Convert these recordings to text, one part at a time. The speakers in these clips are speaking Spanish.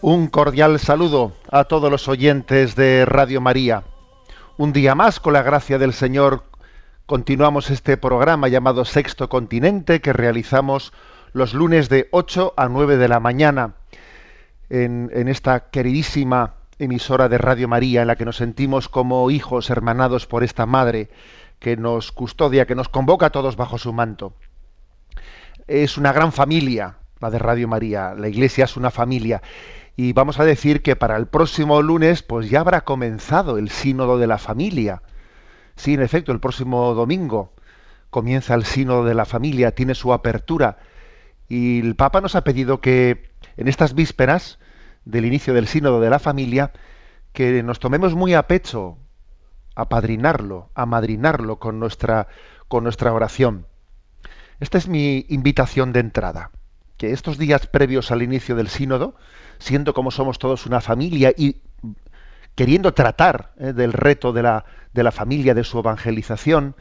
Un cordial saludo a todos los oyentes de Radio María. Un día más, con la gracia del Señor, continuamos este programa llamado Sexto Continente que realizamos los lunes de 8 a 9 de la mañana en, en esta queridísima emisora de Radio María en la que nos sentimos como hijos hermanados por esta Madre que nos custodia, que nos convoca a todos bajo su manto. Es una gran familia, la de Radio María. La Iglesia es una familia y vamos a decir que para el próximo lunes pues ya habrá comenzado el sínodo de la familia. Sí, en efecto, el próximo domingo comienza el sínodo de la familia, tiene su apertura y el Papa nos ha pedido que en estas vísperas del inicio del sínodo de la familia que nos tomemos muy a pecho a padrinarlo, a madrinarlo con nuestra con nuestra oración. Esta es mi invitación de entrada, que estos días previos al inicio del sínodo siendo como somos todos una familia y queriendo tratar eh, del reto de la, de la, familia, de su evangelización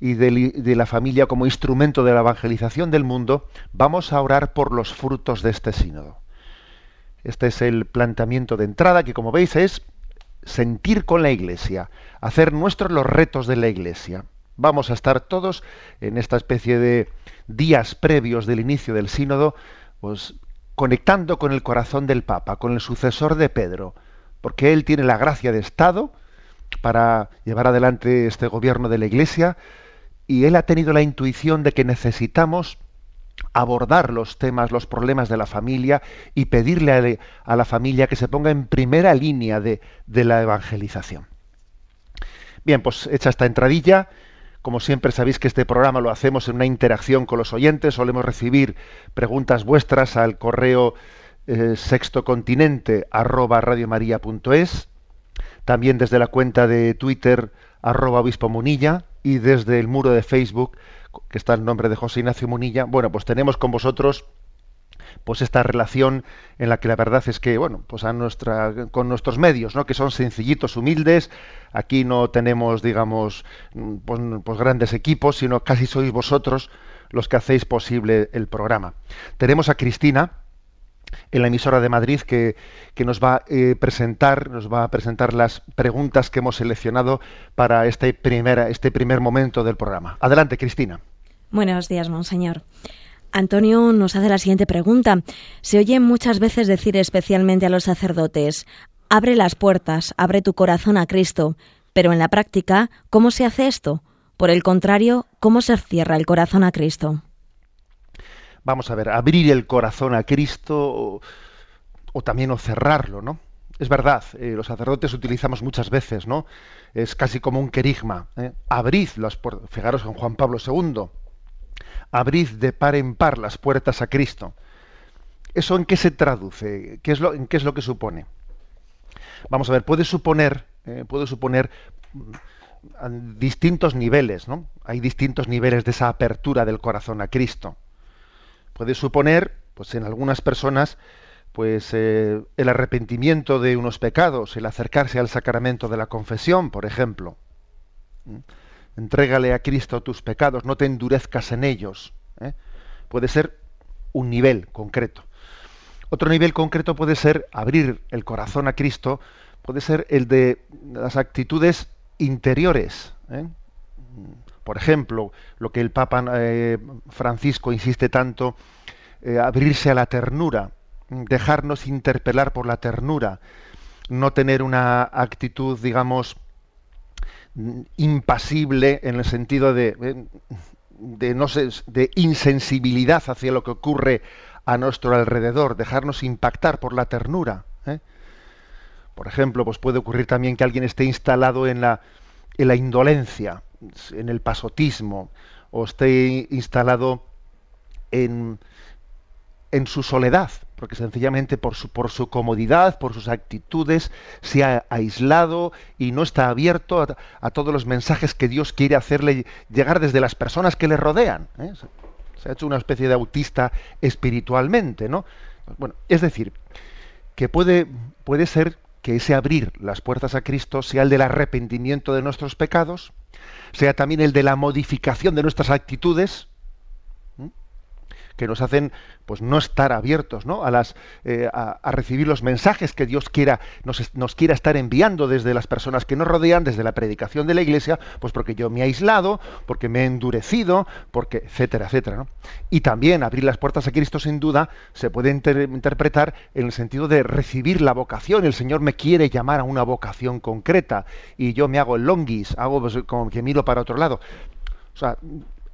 y de, de la familia como instrumento de la evangelización del mundo, vamos a orar por los frutos de este sínodo. Este es el planteamiento de entrada que, como veis, es sentir con la Iglesia, hacer nuestros los retos de la Iglesia. Vamos a estar todos en esta especie de días previos del inicio del sínodo, pues conectando con el corazón del Papa, con el sucesor de Pedro, porque él tiene la gracia de Estado para llevar adelante este gobierno de la Iglesia y él ha tenido la intuición de que necesitamos abordar los temas, los problemas de la familia y pedirle a, la familia que se ponga en primera línea de, la evangelización. Bien, pues hecha esta entradilla, como siempre sabéis que este programa lo hacemos en una interacción con los oyentes, solemos recibir preguntas vuestras al correo eh, también desde la cuenta de Twitter arroba obispo munilla. Y desde el muro de Facebook que está el nombre de José Ignacio Munilla. Bueno, pues tenemos con vosotros pues esta relación en la que la verdad es que bueno pues a nuestra con nuestros medios no que son sencillitos humildes. Aquí no tenemos digamos pues, pues, grandes equipos sino casi sois vosotros los que hacéis posible el programa. Tenemos a Cristina en la emisora de Madrid que, que nos va a eh, presentar nos va a presentar las preguntas que hemos seleccionado para este primera este primer momento del programa. Adelante Cristina. Buenos días monseñor Antonio nos hace la siguiente pregunta. Se oye muchas veces decir especialmente a los sacerdotes, abre las puertas, abre tu corazón a Cristo, pero en la práctica, ¿cómo se hace esto? Por el contrario, ¿cómo se cierra el corazón a Cristo? Vamos a ver, abrir el corazón a Cristo o, también o cerrarlo, ¿no? Es verdad, eh, los sacerdotes utilizamos muchas veces, ¿no? Es casi como un querigma. ¿eh? Abrid las puertas. Fijaros en Juan Pablo II abrid de par en par las puertas a Cristo. ¿Eso en qué se traduce? ¿Qué es lo, ¿En qué es lo que supone? Vamos a ver, puede suponer, eh, puede suponer mm, distintos niveles, ¿no? Hay distintos niveles de esa apertura del corazón a Cristo. Puede suponer, pues en algunas personas, pues eh, el arrepentimiento de unos pecados, el acercarse al sacramento de la confesión, por ejemplo. Entrégale a Cristo tus pecados, no te endurezcas en ellos. ¿eh? Puede ser un nivel concreto. Otro nivel concreto puede ser abrir el corazón a Cristo, puede ser el de las actitudes interiores. ¿eh? Por ejemplo, lo que el Papa eh, Francisco insiste tanto, abrirse a la ternura, dejarnos interpelar por la ternura, no tener una actitud, digamos, impasible en el sentido de, de, no sé, de insensibilidad hacia lo que ocurre a nuestro alrededor, dejarnos impactar por la ternura. ¿eh? Por ejemplo, pues puede ocurrir también que alguien esté instalado en la, en la indolencia, en el pasotismo, o esté instalado en, en su soledad, porque sencillamente por su, por su comodidad, por sus actitudes, se ha aislado y no está abierto a, todos los mensajes que Dios quiere hacerle llegar desde las personas que le rodean. ¿eh? Se ha hecho una especie de autista espiritualmente, ¿no? Bueno, es decir, que puede, puede ser que ese abrir las puertas a Cristo sea el del arrepentimiento de nuestros pecados, sea también el de la modificación de nuestras actitudes, que nos hacen pues no estar abiertos ¿no? a las eh, a, recibir los mensajes que Dios quiera nos, nos, quiera estar enviando desde las personas que nos rodean desde la predicación de la iglesia pues porque yo me he aislado porque me he endurecido porque etcétera etcétera ¿no? y también abrir las puertas a Cristo sin duda se puede interpretar en el sentido de recibir la vocación el Señor me quiere llamar a una vocación concreta y yo me hago el longis hago pues, como que miro para otro lado o sea,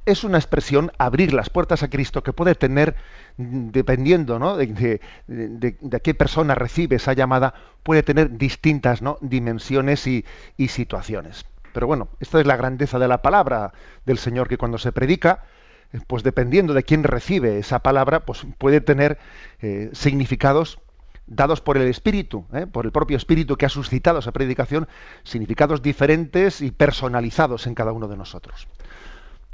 es una expresión abrir las puertas a Cristo que puede tener, dependiendo ¿no? de, qué persona recibe esa llamada, puede tener distintas ¿no? dimensiones y, situaciones. Pero bueno, esta es la grandeza de la palabra del Señor, que cuando se predica, pues dependiendo de quién recibe esa palabra, pues puede tener eh, significados dados por el Espíritu, ¿eh? por el propio Espíritu que ha suscitado esa predicación, significados diferentes y personalizados en cada uno de nosotros.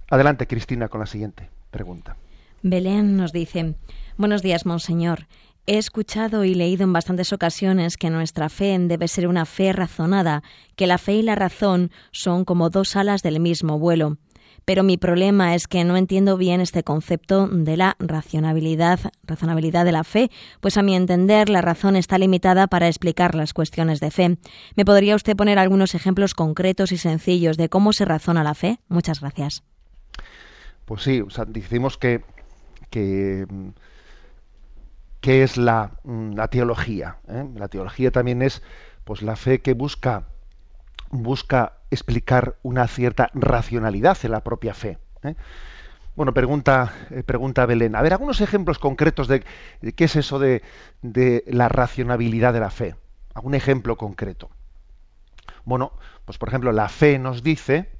Adelante, Cristina, con la siguiente pregunta. Belén nos dice, buenos días, Monseñor. He escuchado y leído en bastantes ocasiones que nuestra fe debe ser una fe razonada, que la fe y la razón son como dos alas del mismo vuelo. Pero mi problema es que no entiendo bien este concepto de la racionalidad, razonabilidad de la fe, pues a mi entender la razón está limitada para explicar las cuestiones de fe. ¿Me podría usted poner algunos ejemplos concretos y sencillos de cómo se razona la fe? Muchas gracias. Pues sí, o sea, decimos que, que, es la, mm, la teología. ¿eh? La teología también es pues la fe que busca, busca explicar una cierta racionalidad en la propia fe. ¿eh? Bueno, pregunta, eh, pregunta Belén. A ver, algunos ejemplos concretos de, qué es eso de, de, la racionalidad de la fe. ¿Algún ejemplo concreto? Bueno, pues por ejemplo, la fe nos dice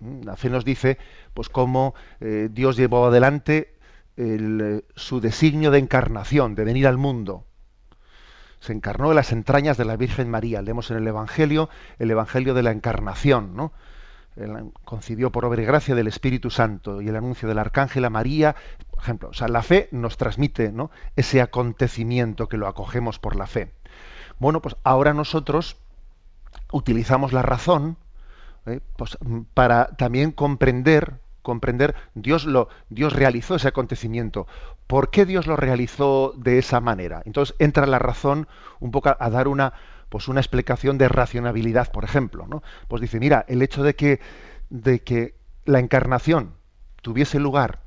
Mm, la fe nos dice pues cómo eh, Dios llevó adelante eh, su designio de encarnación, de venir al mundo. Se encarnó en las entrañas de la Virgen María. Leemos en el Evangelio el Evangelio de la Encarnación, ¿no? concibió por obra y gracia del Espíritu Santo y el anuncio del Arcángel a María, por ejemplo. O sea, la fe nos transmite ese acontecimiento que lo acogemos por la fe. Bueno, pues ahora nosotros utilizamos la razón, ¿eh? pues, mm, para también comprender comprender Dios lo Dios realizó ese acontecimiento. Por qué Dios lo realizó de esa manera entonces entra la razón un poco a, dar una pues una explicación de racionalidad por ejemplo no pues dice mira el hecho de que de que la encarnación tuviese lugar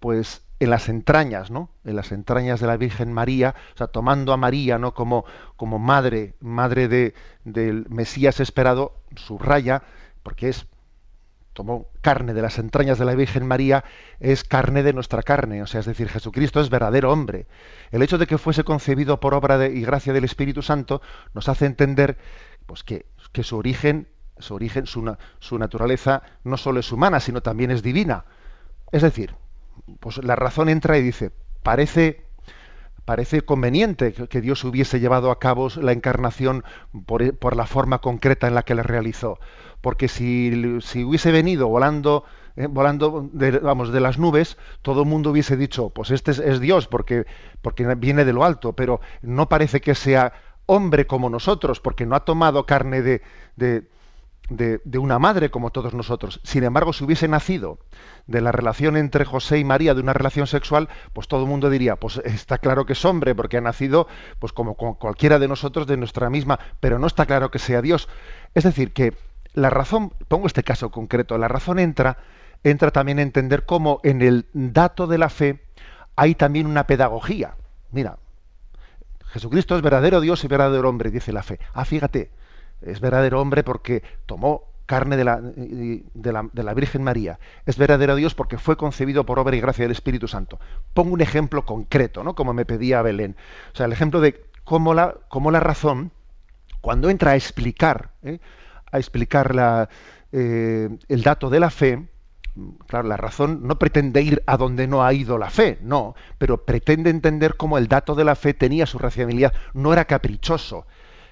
pues en las entrañas, ¿no? En las entrañas de la Virgen María, o sea, tomando a María, ¿no? Como, como madre, madre de, del Mesías esperado, subraya, porque es tomó carne de las entrañas de la Virgen María, es carne de nuestra carne, o sea, es decir, Jesucristo es verdadero hombre. El hecho de que fuese concebido por obra y gracia del Espíritu Santo nos hace entender pues, que, que su origen, su origen, su, su naturaleza no solo es humana, sino también es divina. Es decir, pues la razón entra y dice, parece, parece conveniente que Dios hubiese llevado a cabo la encarnación por, la forma concreta en la que la realizó. Porque si, si hubiese venido volando, eh, volando de, vamos, de las nubes, todo el mundo hubiese dicho, pues este es, Dios, porque, porque viene de lo alto, pero no parece que sea hombre como nosotros, porque no ha tomado carne de, de, una madre como todos nosotros. Sin embargo, si hubiese nacido de la relación entre José y María, de una relación sexual, pues todo el mundo diría, pues está claro que es hombre, porque ha nacido pues como cualquiera de nosotros de nuestra misma, pero no está claro que sea Dios. Es decir, que la razón, pongo este caso concreto, la razón entra, entra también a entender cómo en el dato de la fe hay también una pedagogía. Mira, Jesucristo es verdadero Dios y verdadero hombre, dice la fe. Ah, fíjate, es verdadero hombre porque tomó carne de la, Virgen María. Es verdadero Dios porque fue concebido por obra y gracia del Espíritu Santo. Pongo un ejemplo concreto, ¿no? Como me pedía Belén. O sea, el ejemplo de cómo la, razón, cuando entra a explicar, ¿eh? a explicar eh, el dato de la fe, claro, la razón no pretende ir a donde no ha ido la fe, no, pero pretende entender cómo el dato de la fe tenía su racionalidad, no era caprichoso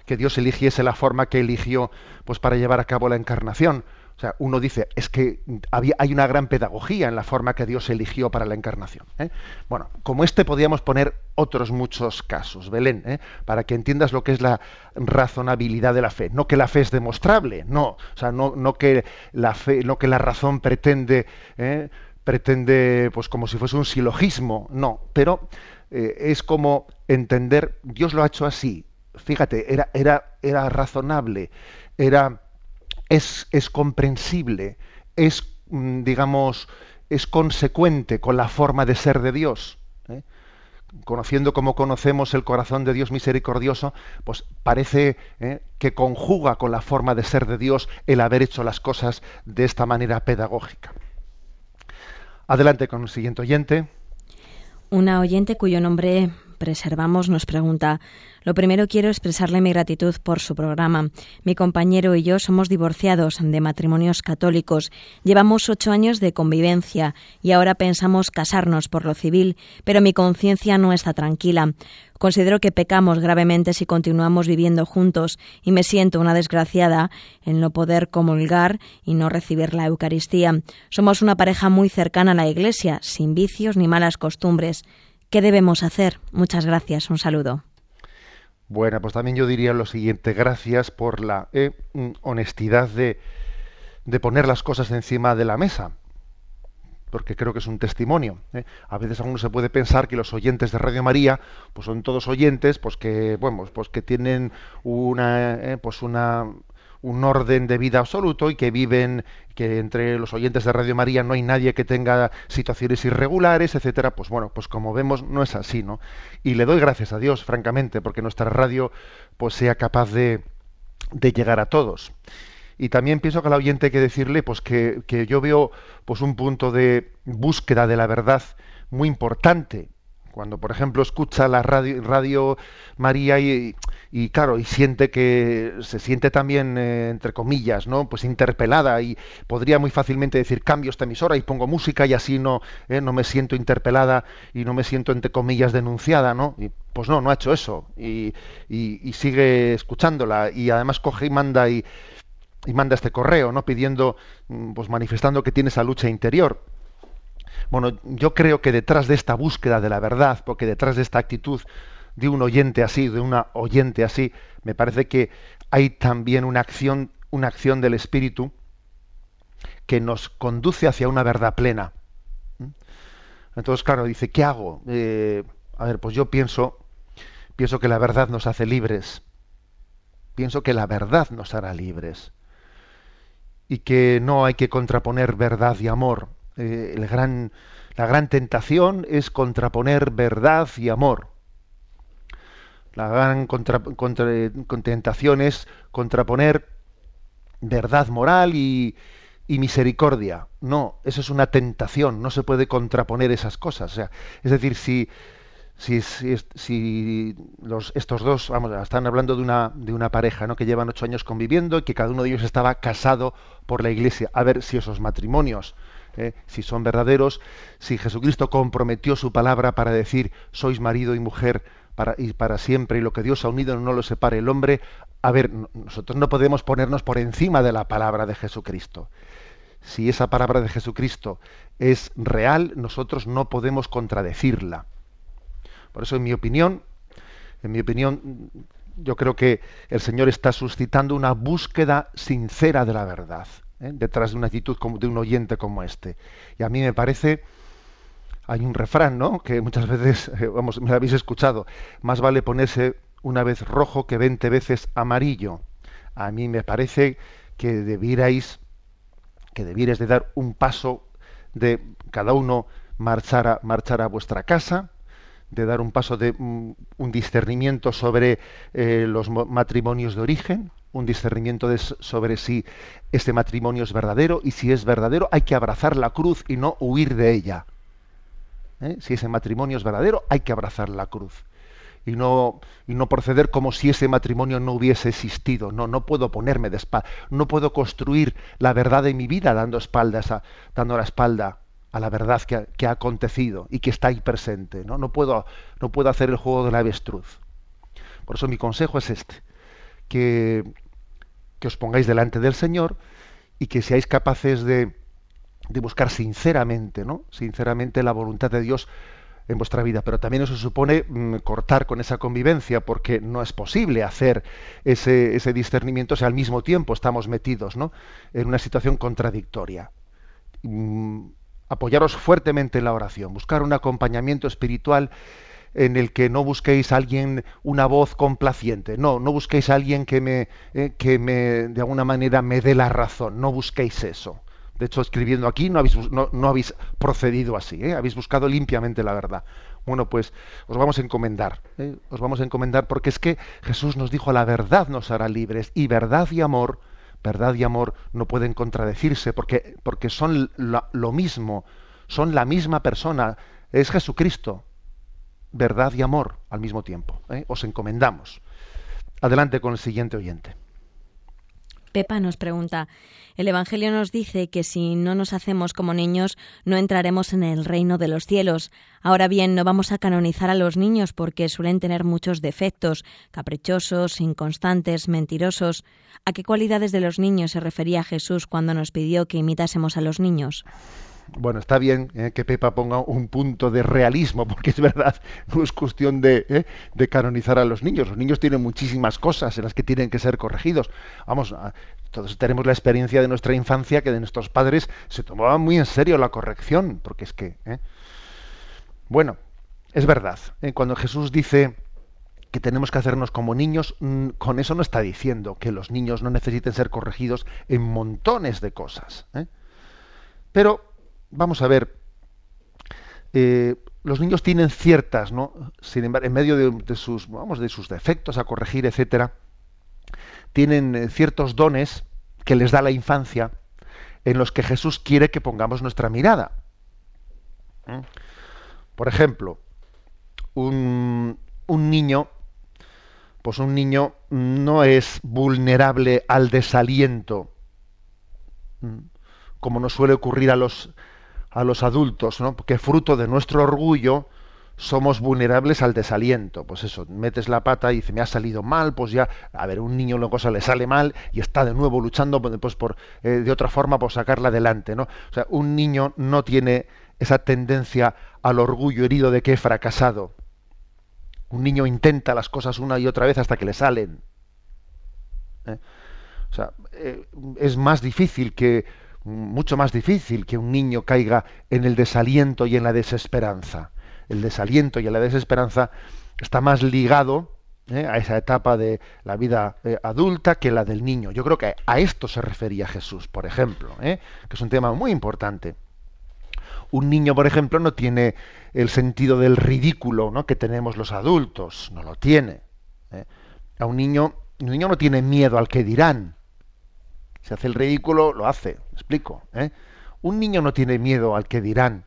que Dios eligiese la forma que eligió pues para llevar a cabo la encarnación. O sea, uno dice, es que había, hay una gran pedagogía en la forma que Dios eligió para la encarnación. ¿eh? Bueno, como este podríamos poner otros muchos casos, Belén, ¿eh? para que entiendas lo que es la razonabilidad de la fe. No que la fe es demostrable, no. O sea, no, no que la fe, no que la razón pretende, ¿eh? pretende, pues como si fuese un silogismo, no. Pero es como entender, Dios lo ha hecho así. Fíjate, era, era, era razonable, era es, es comprensible, es, mm, digamos, es consecuente con la forma de ser de Dios. ¿eh? Conociendo como conocemos el corazón de Dios misericordioso, pues parece ¿eh? que conjuga con la forma de ser de Dios el haber hecho las cosas de esta manera pedagógica. Adelante con el siguiente oyente. Una oyente cuyo nombre preservamos nos pregunta, lo primero quiero expresarle mi gratitud por su programa. Mi compañero y yo somos divorciados de matrimonios católicos. Llevamos ocho años de convivencia y ahora pensamos casarnos por lo civil, pero mi conciencia no está tranquila. Considero que pecamos gravemente si continuamos viviendo juntos y me siento una desgraciada en no poder comulgar y no recibir la Eucaristía. Somos una pareja muy cercana a la Iglesia, sin vicios ni malas costumbres. ¿Qué debemos hacer? Muchas gracias. Un saludo. Bueno, pues también yo diría lo siguiente. Gracias por la eh, mm, honestidad de, de, poner las cosas encima de la mesa. Porque creo que es un testimonio. ¿eh? A veces uno se puede pensar que los oyentes de Radio María, pues son todos oyentes, pues que, bueno, pues que tienen una, eh, pues una, un orden de vida absoluto y que viven, que entre los oyentes de Radio María no hay nadie que tenga situaciones irregulares, etcétera, pues bueno, pues como vemos no es así, ¿no? Y le doy gracias a Dios, francamente, porque nuestra radio pues sea capaz de, de llegar a todos. Y también pienso que al oyente hay que decirle pues que, que yo veo pues un punto de búsqueda de la verdad muy importante cuando, por ejemplo, escucha la radio, radio María y, claro, y siente que se siente también, eh, entre comillas, ¿no? Pues interpelada y podría muy fácilmente decir cambio esta emisora y pongo música y así no, eh, no me siento interpelada y no me siento, entre comillas, denunciada, ¿no? Y, pues no, no ha hecho eso y, y, sigue escuchándola y además coge y manda y, y manda este correo, ¿no? Pidiendo, mm, pues manifestando que tiene esa lucha interior bueno, yo creo que detrás de esta búsqueda de la verdad, porque detrás de esta actitud de un oyente así, de una oyente así, me parece que hay también una acción, una acción del Espíritu que nos conduce hacia una verdad plena. Entonces, claro, dice, ¿qué hago? Eh, a ver, pues yo pienso, pienso que la verdad nos hace libres. Pienso que la verdad nos hará libres. Y que no hay que contraponer verdad y amor. Eh, el gran, la gran tentación es contraponer verdad y amor. La gran contra, tentación es contraponer verdad moral y, misericordia. No, eso es una tentación, no se puede contraponer esas cosas. O sea, es decir, si, si, si, si los, estos dos, vamos, están hablando de una, de una pareja ¿no? que llevan ocho años conviviendo y que cada uno de ellos estaba casado por la iglesia, a ver si esos matrimonios ¿eh? si son verdaderos, si Jesucristo comprometió su palabra para decir sois marido y mujer para, y para siempre y lo que Dios ha unido no lo separe el hombre, a ver, nosotros no podemos ponernos por encima de la palabra de Jesucristo. Si esa palabra de Jesucristo es real, nosotros no podemos contradecirla. Por eso, en mi opinión, en mi opinión, yo creo que el Señor está suscitando una búsqueda sincera de la verdad. ¿Eh? detrás de una actitud como de un oyente como este. Y a mí me parece, hay un refrán, ¿no? Que muchas veces, eh, vamos, me lo habéis escuchado, más vale ponerse una vez rojo que veinte veces amarillo. A mí me parece que debierais, que debierais de dar un paso de cada uno marchar a, marchar a vuestra casa, de dar un paso de mm, un discernimiento sobre eh, los matrimonios de origen, un discernimiento de, sobre si este matrimonio es verdadero y si es verdadero hay que abrazar la cruz y no huir de ella. ¿Eh? Si ese matrimonio es verdadero hay que abrazar la cruz y no, y no proceder como si ese matrimonio no hubiese existido. No, no puedo ponerme de espalda, no puedo construir la verdad de mi vida dando espaldas a, dando la espalda a la verdad que ha, acontecido y que está ahí presente. ¿no? No, puedo, no puedo hacer el juego de la avestruz. Por eso mi consejo es este, que, que os pongáis delante del Señor y que seáis capaces de, de buscar sinceramente, ¿no? sinceramente la voluntad de Dios en vuestra vida, pero también eso supone mm, cortar con esa convivencia, porque no es posible hacer ese, ese discernimiento si al mismo tiempo estamos metidos ¿no? en una situación contradictoria. Mm, apoyaros fuertemente en la oración, buscar un acompañamiento espiritual en el que no busquéis a alguien una voz complaciente, no, no busquéis a alguien que me, eh, que me de alguna manera me dé la razón, no busquéis eso de hecho, escribiendo aquí no habéis, no, habéis procedido así, ¿eh? habéis buscado limpiamente la verdad. Bueno, pues os vamos a encomendar, ¿eh? os vamos a encomendar porque es que Jesús nos dijo la verdad nos hará libres y verdad y amor, verdad y amor no pueden contradecirse porque, porque son lo, mismo, son la misma persona, es Jesucristo, verdad y amor al mismo tiempo. ¿eh? Os encomendamos. Adelante con el siguiente oyente. Pepa nos pregunta, el Evangelio nos dice que si no nos hacemos como niños no entraremos en el reino de los cielos. Ahora bien, no vamos a canonizar a los niños porque suelen tener muchos defectos, caprichosos, inconstantes, mentirosos. ¿A qué cualidades de los niños se refería Jesús cuando nos pidió que imitásemos a los niños? Bueno, está bien eh, que Pepa ponga un punto de realismo, porque es verdad, no es cuestión de, eh, de, canonizar a los niños. Los niños tienen muchísimas cosas en las que tienen que ser corregidos. Vamos, todos tenemos la experiencia de nuestra infancia que de nuestros padres se tomaba muy en serio la corrección, porque es que... Eh, bueno, es verdad, cuando Jesús dice que tenemos que hacernos como niños, mm, con eso no está diciendo que los niños no necesiten ser corregidos en montones de cosas. Pero vamos a ver, eh, los niños tienen ciertas, ¿no? Sin embargo, en medio de, sus, vamos, de sus defectos a corregir, etcétera, tienen eh, ciertos dones que les da la infancia, en los que Jesús quiere que pongamos nuestra mirada. ¿Mm? Por ejemplo, un, un niño, pues un niño no es vulnerable al desaliento, ¿Mm? como nos suele ocurrir a los a los adultos, ¿no? Porque fruto de nuestro orgullo somos vulnerables al desaliento. Pues eso, metes la pata y dice, me ha salido mal, pues ya, a ver, un niño una cosa le sale mal y está de nuevo luchando pues, por, eh, de otra forma por sacarla adelante, ¿no? O sea, un niño no tiene esa tendencia al orgullo herido de que he fracasado. Un niño intenta las cosas una y otra vez hasta que le salen. ¿eh? O sea, eh, es más difícil que mucho más difícil que un niño caiga en el desaliento y en la desesperanza. El desaliento y la desesperanza está más ligado ¿eh? a esa etapa de la vida eh, adulta que la del niño. Yo creo que a esto se refería Jesús, por ejemplo, ¿eh? que es un tema muy importante. Un niño, por ejemplo, no tiene el sentido del ridículo ¿no? que tenemos los adultos, no lo tiene. A un niño, un niño no tiene miedo al que dirán. Si hace el ridículo, lo hace. ¿Me explico? ¿eh? Un niño no tiene miedo al que dirán.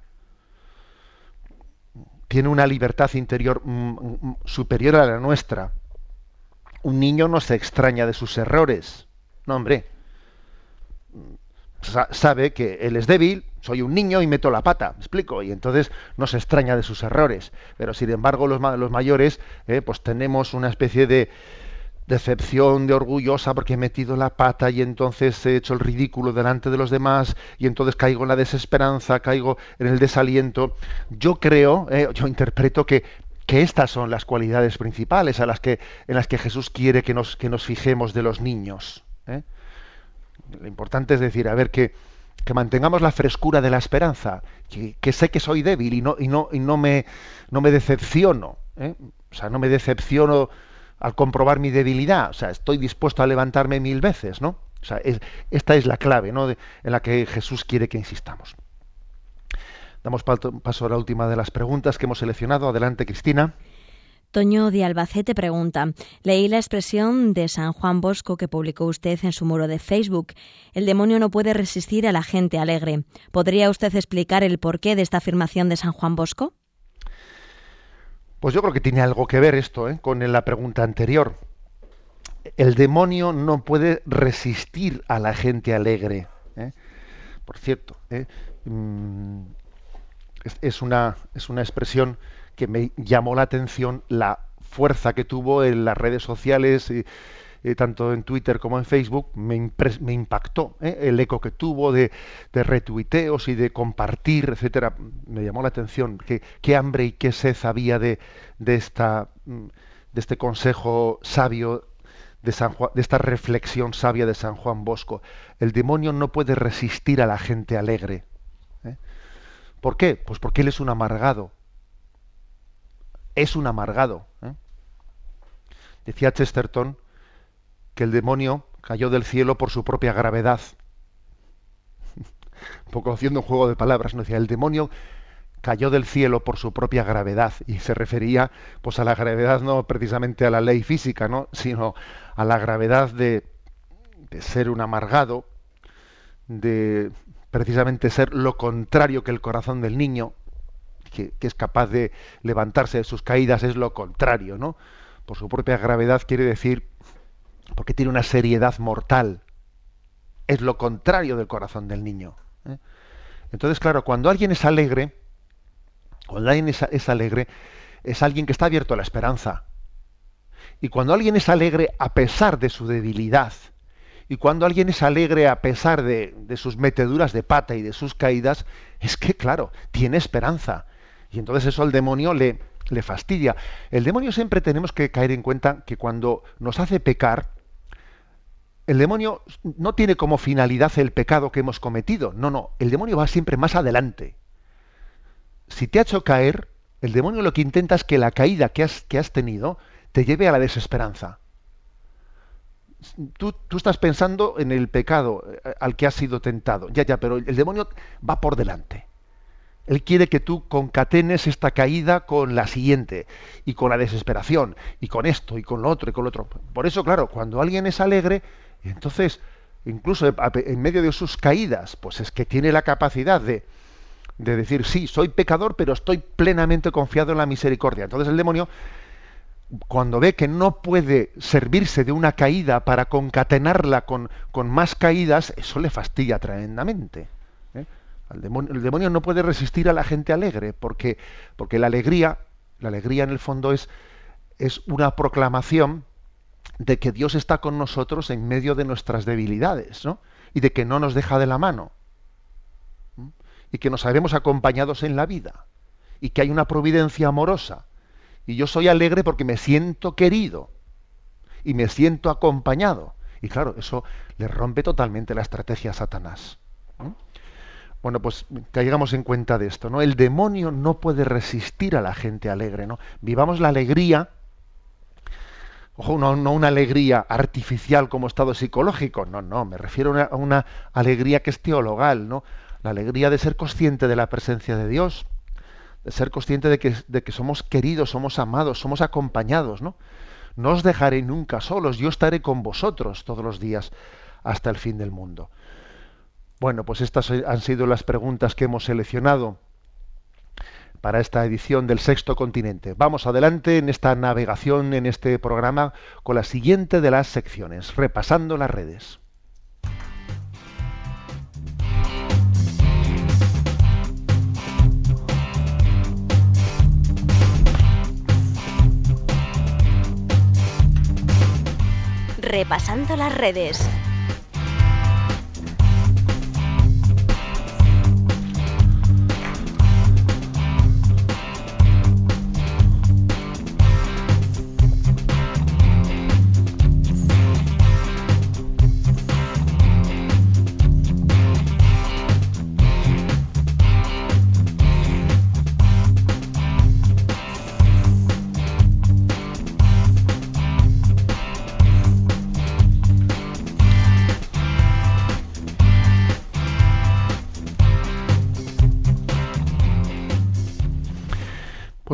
Tiene una libertad interior mm, mm, superior a la nuestra. Un niño no se extraña de sus errores. No, hombre. sabe que él es débil, soy un niño y meto la pata, ¿me explico? Y entonces no se extraña de sus errores. Pero sin embargo, los, los mayores, eh, pues tenemos una especie de, decepción, de orgullosa porque he metido la pata y entonces he hecho el ridículo delante de los demás y entonces caigo en la desesperanza, caigo en el desaliento. Yo creo, eh, yo interpreto que, que estas son las cualidades principales a las que, en las que Jesús quiere que nos, que nos fijemos de los niños. ¿eh? Lo importante es decir, a ver, que, que mantengamos la frescura de la esperanza, que, sé que soy débil y no, y no, y no, me, no me decepciono. ¿eh? O sea, no me decepciono al comprobar mi debilidad. O sea, estoy dispuesto a levantarme mil veces, ¿no? O sea, esta es la clave, ¿no? en la que Jesús quiere que insistamos. Damos paso a la última de las preguntas que hemos seleccionado. Adelante, Cristina. Toño de Albacete pregunta, leí la expresión de San Juan Bosco que publicó usted en su muro de Facebook. El demonio no puede resistir a la gente alegre. ¿Podría usted explicar el porqué de esta afirmación de San Juan Bosco? Pues yo creo que tiene algo que ver esto ¿eh? con la pregunta anterior. El demonio no puede resistir a la gente alegre. ¿eh? Por cierto, ¿eh? mm, es, una, es una expresión que me llamó la atención la fuerza que tuvo en las redes sociales, tanto en Twitter como en Facebook, me, impactó ¿eh? el eco que tuvo de, retuiteos y de compartir, etcétera. Me llamó la atención que, qué hambre y qué sed había de, esta, de este consejo sabio de, San de esta reflexión sabia de San Juan Bosco. El demonio no puede resistir a la gente alegre. ¿eh? ¿Por qué? Pues porque él es un amargado es un amargado. ¿eh? Decía Chesterton que el demonio cayó del cielo por su propia gravedad. un poco haciendo un juego de palabras, ¿no? Decía, el demonio cayó del cielo por su propia gravedad y se refería pues a la gravedad no precisamente a la ley física, ¿no? sino a la gravedad de, de ser un amargado, de precisamente ser lo contrario que el corazón del niño, que, es capaz de levantarse de sus caídas es lo contrario, ¿no? Por su propia gravedad quiere decir porque tiene una seriedad mortal. Es lo contrario del corazón del niño. ¿eh? Entonces, claro, cuando alguien es alegre, cuando alguien es, alegre, es alguien que está abierto a la esperanza. Y cuando alguien es alegre a pesar de su debilidad, y cuando alguien es alegre a pesar de, de, sus meteduras de pata y de sus caídas, es que, claro, tiene esperanza. Y entonces eso al demonio le, le fastidia. El demonio siempre tenemos que caer en cuenta que cuando nos hace pecar, el demonio no tiene como finalidad el pecado que hemos cometido. No, no, el demonio va siempre más adelante. Si te ha hecho caer, el demonio lo que intenta es que la caída que has, tenido te lleve a la desesperanza. Tú, tú, estás pensando en el pecado eh, al que has sido tentado. Ya, ya, pero el demonio va por delante. Él quiere que tú concatenes esta caída con la siguiente, y con la desesperación, y con esto, y con lo otro, y con lo otro. Por eso, claro, cuando alguien es alegre, entonces, incluso en medio de sus caídas, pues es que tiene la capacidad de, de decir, sí, soy pecador, pero estoy plenamente confiado en la misericordia. Entonces el demonio, cuando ve que no puede servirse de una caída para concatenarla con, con más caídas, eso le fastidia tremendamente. El demonio, no puede resistir a la gente alegre, porque, porque la alegría, la alegría en el fondo es, es una proclamación de que Dios está con nosotros en medio de nuestras debilidades, ¿no? Y de que no nos deja de la mano. Y que nos haremos acompañados en la vida. Y que hay una providencia amorosa. Y yo soy alegre porque me siento querido. Y me siento acompañado. Y claro, eso le rompe totalmente la estrategia a Satanás. Bueno, pues caigamos en cuenta de esto, ¿no? El demonio no puede resistir a la gente alegre, ¿no? Vivamos la alegría, ojo, no, una alegría artificial como estado psicológico, no, no, me refiero a una, alegría que es teologal, ¿no? La alegría de ser consciente de la presencia de Dios, de ser consciente de que, de que somos queridos, somos amados, somos acompañados, ¿no? No os dejaré nunca solos, yo estaré con vosotros todos los días hasta el fin del mundo. Bueno, pues estas han sido las preguntas que hemos seleccionado para esta edición del Sexto Continente. Vamos adelante en esta navegación, en este programa, con la siguiente de las secciones, repasando las redes. Repasando las redes.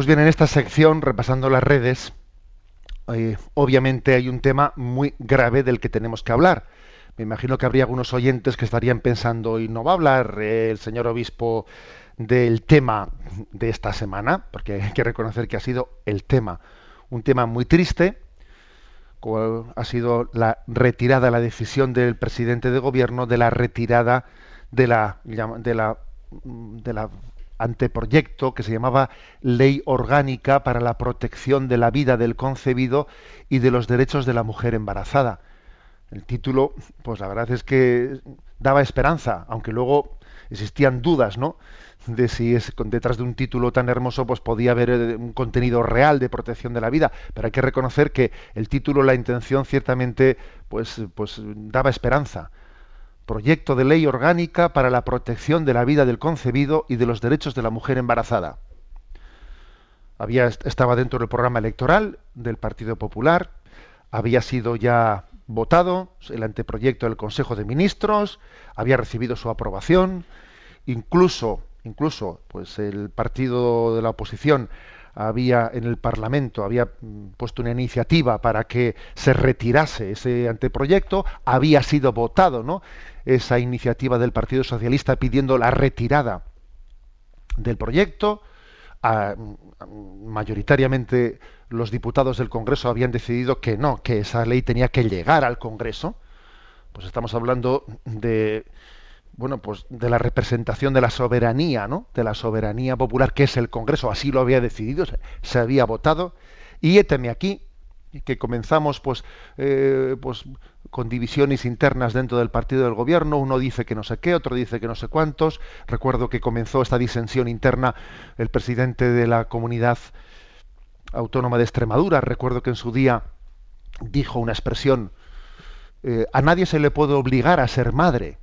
Pues bien, en esta sección, repasando las redes, eh, obviamente hay un tema muy grave del que tenemos que hablar. Me imagino que habría algunos oyentes que estarían pensando, ¿y no va a hablar el señor obispo del tema de esta semana? Porque hay que reconocer que ha sido el tema, un tema muy triste, cual ha sido la retirada, la decisión del presidente de gobierno de la retirada de la, de la, de la anteproyecto que se llamaba Ley Orgánica para la Protección de la Vida del Concebido y de los Derechos de la Mujer Embarazada. El título, pues la verdad es que daba esperanza, aunque luego existían dudas, ¿no? De si es detrás de un título tan hermoso, pues podía haber eh, un contenido real de protección de la vida. Pero hay que reconocer que el título, la intención, ciertamente, pues, pues daba esperanza proyecto de ley orgánica para la protección de la vida del concebido y de los derechos de la mujer embarazada. Estaba dentro del programa electoral del Partido Popular, había sido ya votado el anteproyecto del Consejo de Ministros, había recibido su aprobación, incluso, incluso, pues el partido de la oposición había en el Parlamento había mm, puesto una iniciativa para que se retirase ese anteproyecto, había sido votado, ¿no? Esa iniciativa del Partido Socialista pidiendo la retirada del proyecto. mayoritariamente los diputados del Congreso habían decidido que no, que esa ley tenía que llegar al Congreso. Pues estamos hablando de bueno, pues de la representación de la soberanía, ¿no? De la soberanía popular que es el Congreso, así lo había decidido, se, había votado y éteme aquí que comenzamos pues eh, pues con divisiones internas dentro del partido del gobierno, uno dice que no sé qué, otro dice que no sé cuántos. Recuerdo que comenzó esta disensión interna el presidente de la comunidad autónoma de Extremadura, recuerdo que en su día dijo una expresión, eh, a nadie se le puede obligar a ser madre.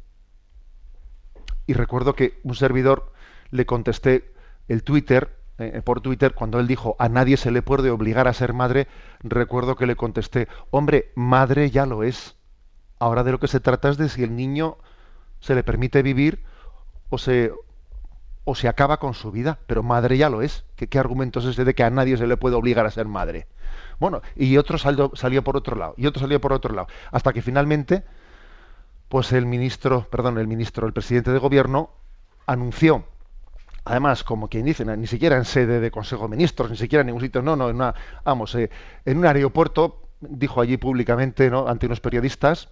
Y recuerdo que un servidor le contesté el Twitter, eh, por Twitter, cuando él dijo a nadie se le puede obligar a ser madre, recuerdo que le contesté, hombre, madre ya lo es. Ahora de lo que se trata es de si el niño se le permite vivir o se, o se acaba con su vida, pero madre ya lo es. ¿Qué, qué argumento es ese de que a nadie se le puede obligar a ser madre? Bueno, y otro salió, salió por otro lado, y otro salió por otro lado, hasta que finalmente, pues el ministro, perdón, el ministro, el presidente de gobierno anunció además, como quien dice, ni siquiera en sede de Consejo de Ministros, ni siquiera en ningún sitio, no, no, en una, vamos, eh, en un aeropuerto, dijo allí públicamente, ¿no? ante unos periodistas,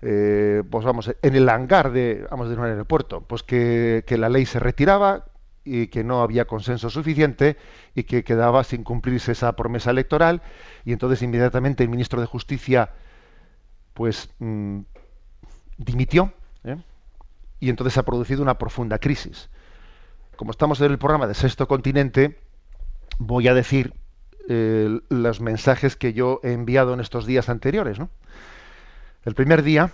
eh, pues vamos, en el hangar de, vamos, de un aeropuerto, pues que, la ley se retiraba y que no había consenso suficiente y que quedaba sin cumplirse esa promesa electoral y entonces inmediatamente el ministro de Justicia pues mm, dimitió ¿eh? y entonces ha producido una profunda crisis como estamos en el programa de Sexto Continente, voy a decir eh, los mensajes que yo he enviado en estos días anteriores. El primer día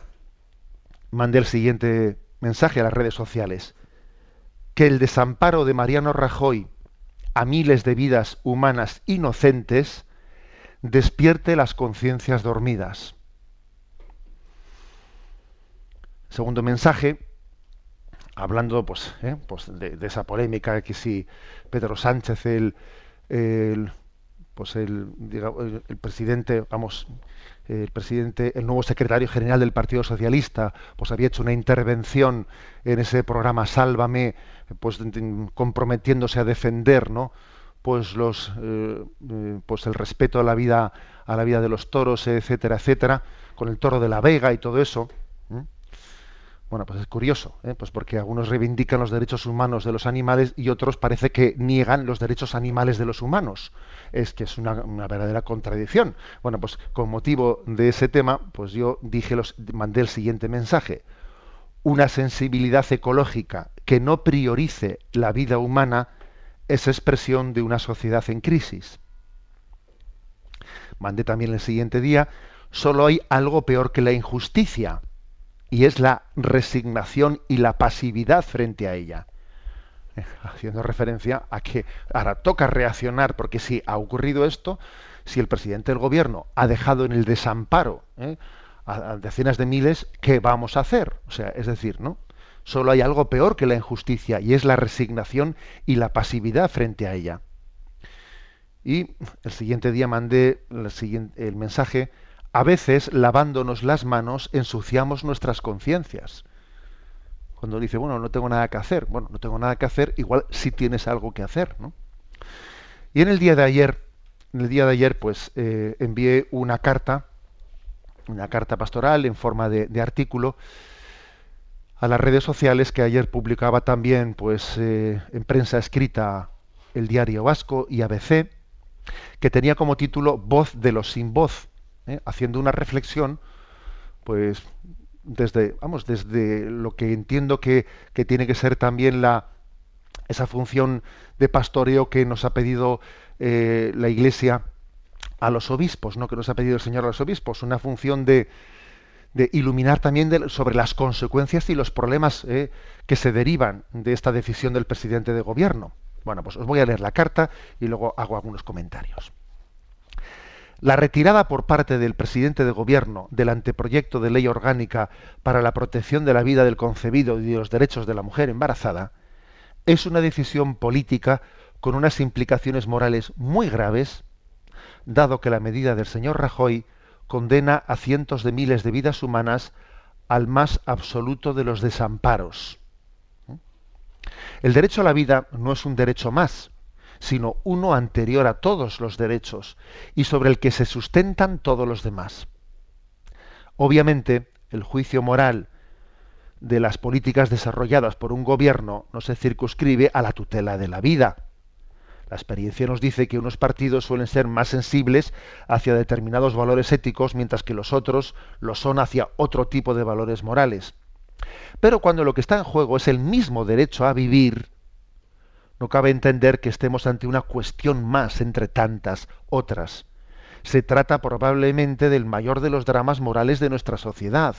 mandé el siguiente mensaje a las redes sociales. Que el desamparo de Mariano Rajoy a miles de vidas humanas inocentes despierte las conciencias dormidas. Segundo mensaje, hablando pues, ¿eh? pues de, esa polémica que si Pedro Sánchez el, pues el, el, presidente vamos el presidente el nuevo secretario general del Partido Socialista pues había hecho una intervención en ese programa Sálvame pues comprometiéndose a defender no pues los eh, eh, pues el respeto a la vida a la vida de los toros etcétera etcétera con el toro de la Vega y todo eso bueno, pues es curioso, ¿eh? pues porque algunos reivindican los derechos humanos de los animales y otros parece que niegan los derechos animales de los humanos. Es que es una, verdadera contradicción. Bueno, pues con motivo de ese tema, pues yo dije los, mandé el siguiente mensaje. Una sensibilidad ecológica que no priorice la vida humana es expresión de una sociedad en crisis. Mandé también el siguiente día, solo hay algo peor que la injusticia y es la resignación y la pasividad frente a ella. Haciendo referencia a que ahora toca reaccionar, porque si ha ocurrido esto, si el presidente del gobierno ha dejado en el desamparo ¿eh? a, decenas de miles, ¿qué vamos a hacer? O sea, es decir, ¿no? solo hay algo peor que la injusticia y es la resignación y la pasividad frente a ella. Y el siguiente día mandé el, siguiente, el mensaje, a veces lavándonos las manos ensuciamos nuestras conciencias. Cuando dice, bueno, no tengo nada que hacer, bueno, no tengo nada que hacer, igual sí tienes algo que hacer, ¿no? Y en el día de ayer, en el día de ayer, pues eh, envié una carta, una carta pastoral en forma de, artículo a las redes sociales que ayer publicaba también, pues eh, en prensa escrita el Diario Vasco y ABC, que tenía como título Voz de los sin voz, ¿eh? haciendo una reflexión, pues desde, vamos, desde lo que entiendo que, que, tiene que ser también la esa función de pastoreo que nos ha pedido eh, la Iglesia a los obispos, ¿no? que nos ha pedido el Señor a los obispos, una función de, de iluminar también sobre las consecuencias y los problemas eh, que se derivan de esta decisión del presidente de gobierno. Bueno, pues os voy a leer la carta y luego hago algunos comentarios. La retirada por parte del presidente de gobierno del anteproyecto de ley orgánica para la protección de la vida del concebido y de los derechos de la mujer embarazada es una decisión política con unas implicaciones morales muy graves, dado que la medida del señor Rajoy condena a cientos de miles de vidas humanas al más absoluto de los desamparos. El derecho a la vida no es un derecho más, sino uno anterior a todos los derechos y sobre el que se sustentan todos los demás. Obviamente, el juicio moral de las políticas desarrolladas por un gobierno no se circunscribe a la tutela de la vida. La experiencia nos dice que unos partidos suelen ser más sensibles hacia determinados valores éticos, mientras que los otros lo son hacia otro tipo de valores morales. Pero cuando lo que está en juego es el mismo derecho a vivir, no cabe entender que estemos ante una cuestión más entre tantas otras. Se trata probablemente del mayor de los dramas morales de nuestra sociedad.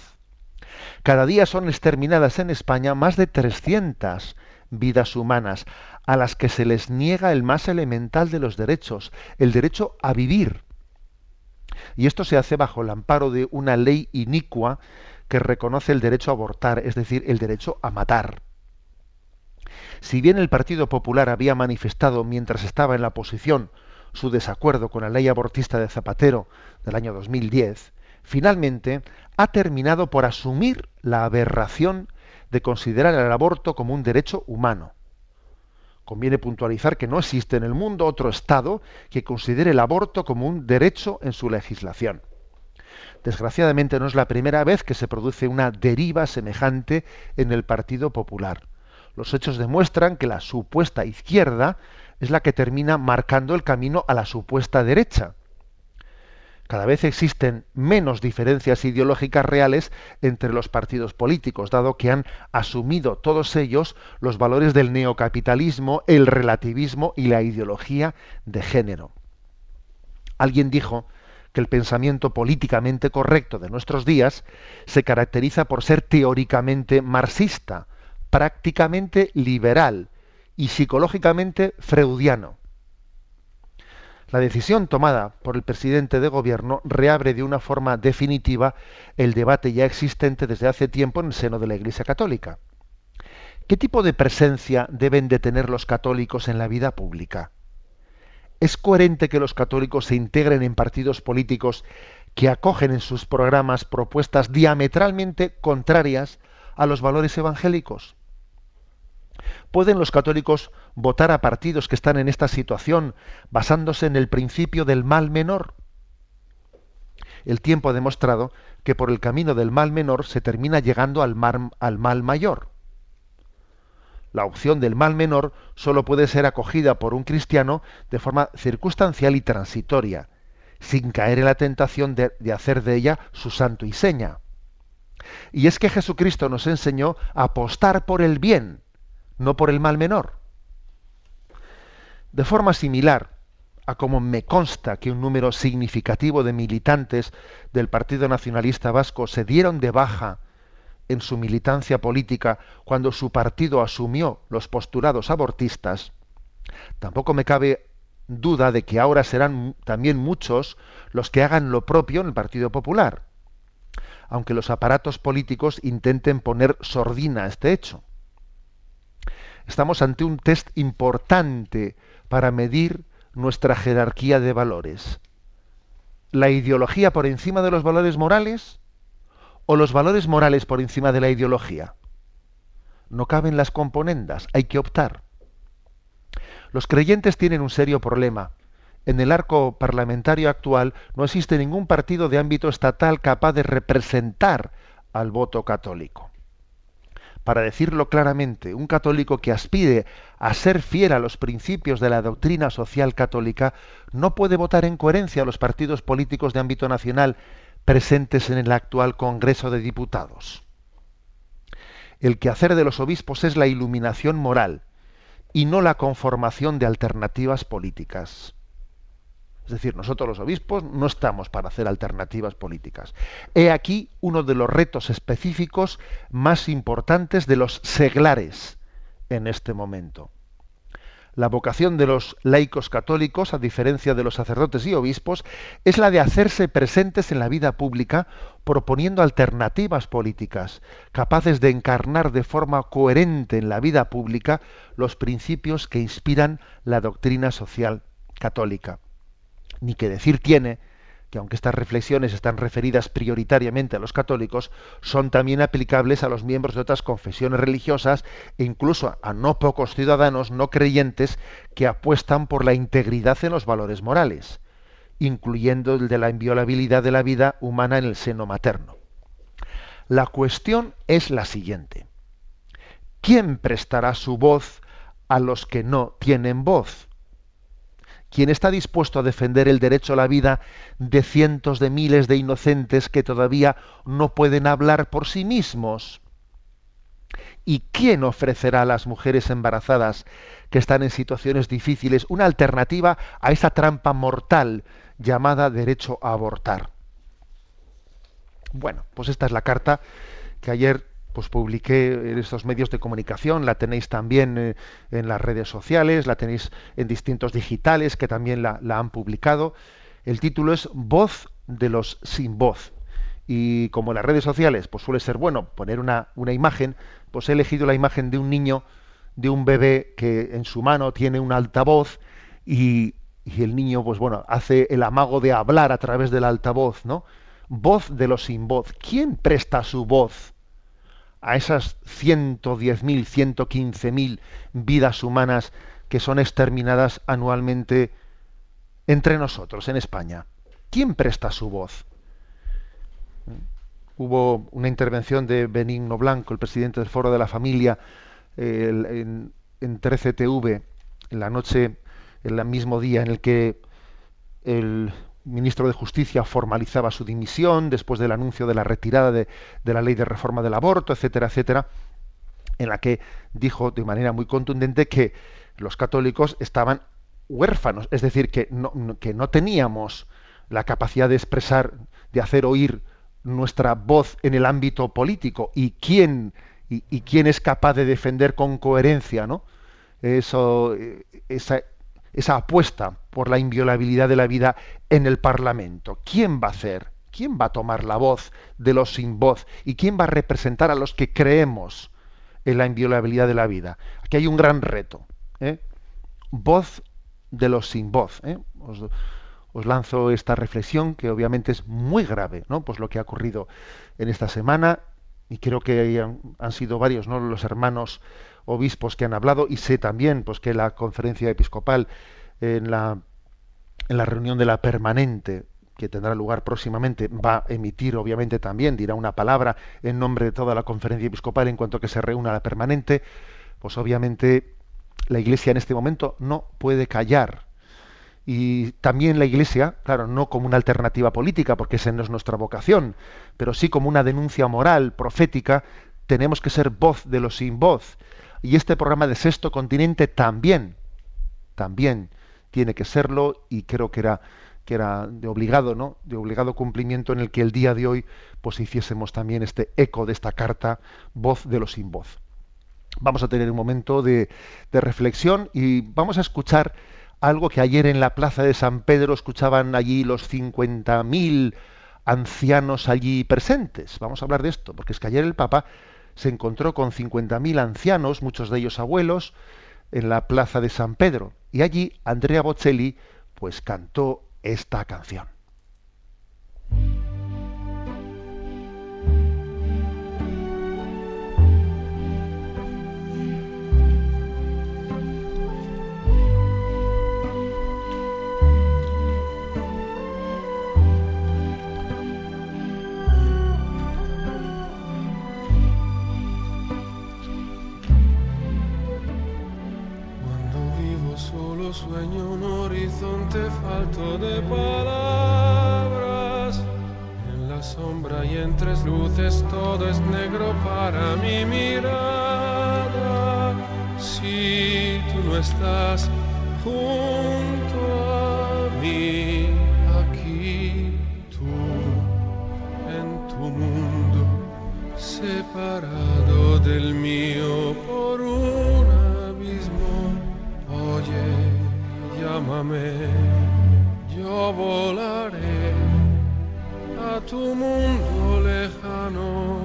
Cada día son exterminadas en España más de 300 vidas humanas a las que se les niega el más elemental de los derechos, el derecho a vivir. Y esto se hace bajo el amparo de una ley inicua que reconoce el derecho a abortar, es decir, el derecho a matar. Si bien el Partido Popular había manifestado mientras estaba en la oposición su desacuerdo con la ley abortista de Zapatero del año 2010, finalmente ha terminado por asumir la aberración de considerar el aborto como un derecho humano. Conviene puntualizar que no existe en el mundo otro Estado que considere el aborto como un derecho en su legislación. Desgraciadamente no es la primera vez que se produce una deriva semejante en el Partido Popular. Los hechos demuestran que la supuesta izquierda es la que termina marcando el camino a la supuesta derecha cada vez existen menos diferencias ideológicas reales entre los partidos políticos, dado que han asumido todos ellos los valores del neocapitalismo, el relativismo y la ideología de género. Alguien dijo que el pensamiento políticamente correcto de nuestros días se caracteriza por ser teóricamente marxista, prácticamente liberal y psicológicamente freudiano. La decisión tomada por el presidente de gobierno reabre de una forma definitiva el debate ya existente desde hace tiempo en el seno de la Iglesia Católica. ¿Qué tipo de presencia deben de tener los católicos en la vida pública? ¿Es coherente que los católicos se integren en partidos políticos que acogen en sus programas propuestas diametralmente contrarias a los valores evangélicos? ¿Pueden los católicos votar a partidos que están en esta situación basándose en el principio del mal menor? El tiempo ha demostrado que por el camino del mal menor se termina llegando al, al mal mayor. La opción del mal menor solo puede ser acogida por un cristiano de forma circunstancial y transitoria, sin caer en la tentación de, de hacer de ella su santo y seña. Y es que Jesucristo nos enseñó a apostar por el bien, no por el mal menor. De forma similar a como me consta que un número significativo de militantes del Partido Nacionalista Vasco se dieron de baja en su militancia política cuando su partido asumió los postulados abortistas, tampoco me cabe duda de que ahora serán también muchos los que hagan lo propio en el Partido Popular. aunque los aparatos políticos intenten poner sordina a este hecho. Estamos ante un test importante para medir nuestra jerarquía de valores. ¿La ideología por encima de los valores morales o los valores morales por encima de la ideología? No caben las componendas, hay que optar. Los creyentes tienen un serio problema. En el arco parlamentario actual no existe ningún partido de ámbito estatal capaz de representar al voto católico. Para decirlo claramente, un católico que aspire a ser fiel a los principios de la doctrina social católica no puede votar en coherencia a los partidos políticos de ámbito nacional presentes en el actual Congreso de Diputados. El quehacer de los obispos es la iluminación moral y no la conformación de alternativas políticas. Es decir, nosotros los obispos no estamos para hacer alternativas políticas. He aquí uno de los retos específicos más importantes de los seglares en este momento. La vocación de los laicos católicos, a diferencia de los sacerdotes y obispos, es la de hacerse presentes en la vida pública proponiendo alternativas políticas, capaces de encarnar de forma coherente en la vida pública los principios que inspiran la doctrina social católica ni que decir tiene que aunque estas reflexiones están referidas prioritariamente a los católicos, son también aplicables a los miembros de otras confesiones religiosas e incluso a no pocos ciudadanos no creyentes que apuestan por la integridad en los valores morales, incluyendo el de la inviolabilidad de la vida humana en el seno materno. La cuestión es la siguiente. ¿Quién prestará su voz a los que no tienen voz? ¿Quién está dispuesto a defender el derecho a la vida de cientos de miles de inocentes que todavía no pueden hablar por sí mismos? ¿Y quién ofrecerá a las mujeres embarazadas que están en situaciones difíciles una alternativa a esa trampa mortal llamada derecho a abortar? Bueno, pues esta es la carta que ayer pues publiqué en estos medios de comunicación, la tenéis también eh, en las redes sociales, la tenéis en distintos digitales que también la, han publicado. El título es Voz de los sin voz. Y como en las redes sociales pues suele ser bueno poner una, una imagen, pues he elegido la imagen de un niño, de un bebé que en su mano tiene un altavoz y, y el niño pues bueno hace el amago de hablar a través del altavoz, ¿no? Voz de los sin voz. ¿Quién presta su voz? A esas 110.000, 115.000 vidas humanas que son exterminadas anualmente entre nosotros en España. ¿Quién presta su voz? Hubo una intervención de Benigno Blanco, el presidente del Foro de la Familia, en, en 13TV, en la noche, en el mismo día en el que el ministro de Justicia formalizaba su dimisión después del anuncio de la retirada de, la ley de reforma del aborto, etcétera, etcétera, en la que dijo de manera muy contundente que los católicos estaban huérfanos, es decir, que no, que no teníamos la capacidad de expresar, de hacer oír nuestra voz en el ámbito político y quién y, y quién es capaz de defender con coherencia, ¿no? Eso, eh, esa, esa apuesta por la inviolabilidad de la vida en el Parlamento. ¿Quién va a hacer? ¿Quién va a tomar la voz de los sin voz? ¿Y quién va a representar a los que creemos en la inviolabilidad de la vida? Aquí hay un gran reto. ¿eh? Voz de los sin voz. ¿eh? Os, lanzo esta reflexión que obviamente es muy grave, ¿no? Pues lo que ha ocurrido en esta semana y creo que han, han sido varios, ¿no? Los hermanos obispos que han hablado y sé también pues que la conferencia episcopal en la en la reunión de la permanente que tendrá lugar próximamente va a emitir obviamente también dirá una palabra en nombre de toda la conferencia episcopal en cuanto que se reúna la permanente pues obviamente la iglesia en este momento no puede callar. Y también la iglesia claro no como una alternativa política porque esa no es nuestra vocación pero sí como una denuncia moral profética tenemos que ser voz de los sin voz y este programa de Sexto Continente también, también tiene que serlo y creo que era que era de obligado, ¿no? De obligado cumplimiento en el que el día de hoy pues hiciésemos también este eco de esta carta, voz de los sin voz. Vamos a tener un momento de, de reflexión y vamos a escuchar algo que ayer en la plaza de San Pedro escuchaban allí los 50.000 ancianos allí presentes. Vamos a hablar de esto, porque es que ayer el Papa se encontró con 50.000 ancianos, muchos de ellos abuelos, en la plaza de San Pedro. Y allí Andrea Bocelli pues cantó esta canción. Horizonte falto de palabras. En la sombra y en tres luces todo es negro para mi mirada. Si tú no estás junto a mí, aquí tú, en tu mundo, separado del mío llámame, yo volaré a tu mundo lejano.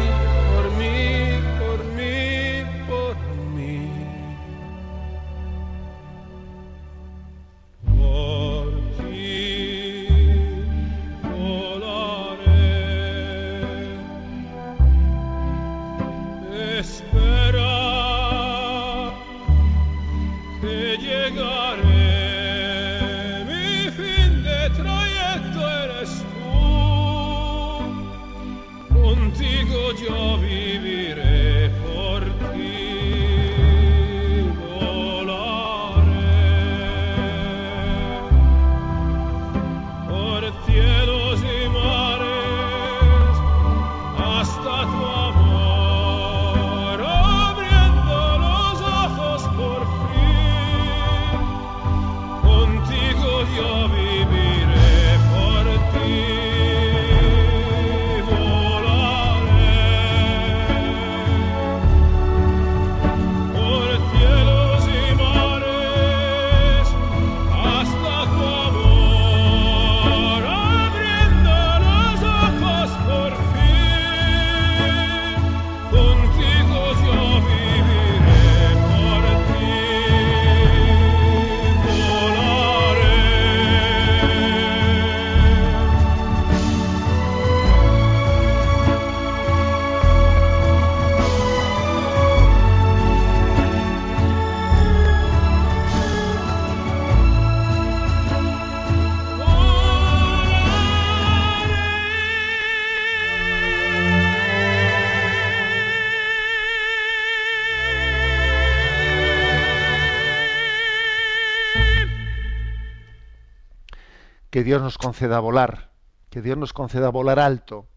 Dios nos conceda volar, que Dios nos conceda volar alto.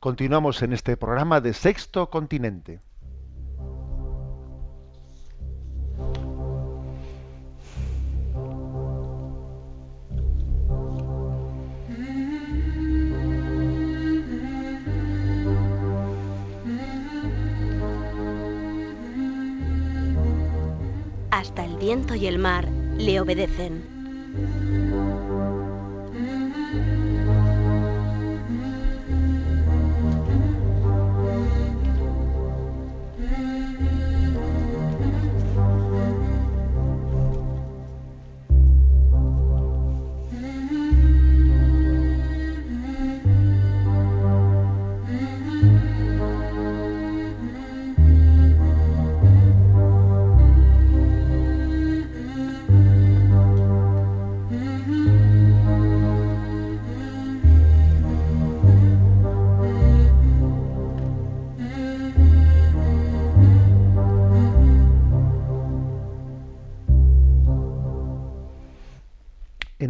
Continuamos en este programa de Sexto Continente. Hasta el viento y el mar le obedecen.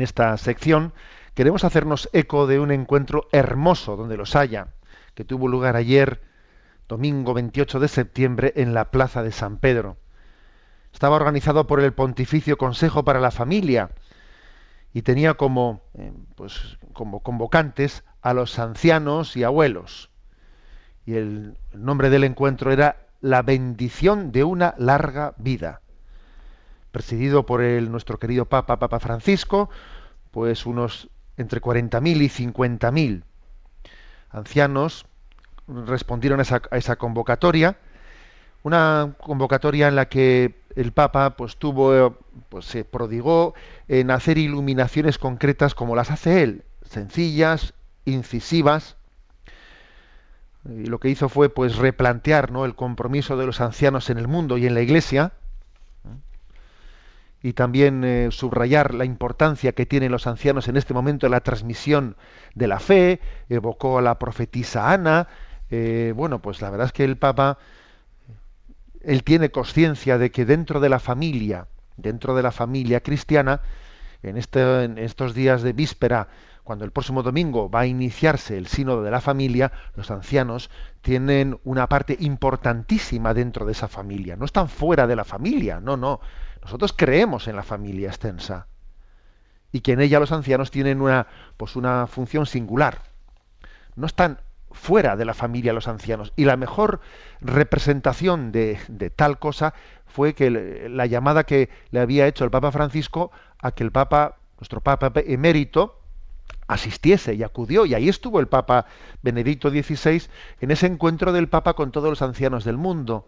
En esta sección queremos hacernos eco de un encuentro hermoso donde los haya, que tuvo lugar ayer, domingo 28 de septiembre, en la Plaza de San Pedro. Estaba organizado por el Pontificio Consejo para la Familia y tenía como, eh, pues, como convocantes a los ancianos y abuelos. Y el, el nombre del encuentro era La bendición de una larga vida presidido por el, nuestro querido Papa, Papa Francisco, pues unos entre 40.000 y 50.000 ancianos respondieron a esa, a esa, convocatoria, una convocatoria en la que el Papa pues tuvo, pues se prodigó en hacer iluminaciones concretas como las hace él, sencillas, incisivas, y lo que hizo fue pues replantear ¿no? el compromiso de los ancianos en el mundo y en la Iglesia, y también eh, subrayar la importancia que tienen los ancianos en este momento en la transmisión de la fe, evocó a la profetisa Ana, eh, bueno, pues la verdad es que el Papa, él tiene conciencia de que dentro de la familia, dentro de la familia cristiana, en, este, en estos días de víspera, cuando el próximo domingo va a iniciarse el sínodo de la familia, los ancianos tienen una parte importantísima dentro de esa familia. No están fuera de la familia, no, no. Nosotros creemos en la familia extensa y que en ella los ancianos tienen una, pues una función singular. No están fuera de la familia los ancianos. Y la mejor representación de, de tal cosa fue que la llamada que le había hecho el Papa Francisco a que el Papa, nuestro Papa emérito, asistiese y acudió. Y ahí estuvo el Papa Benedicto XVI en ese encuentro del Papa con todos los ancianos del mundo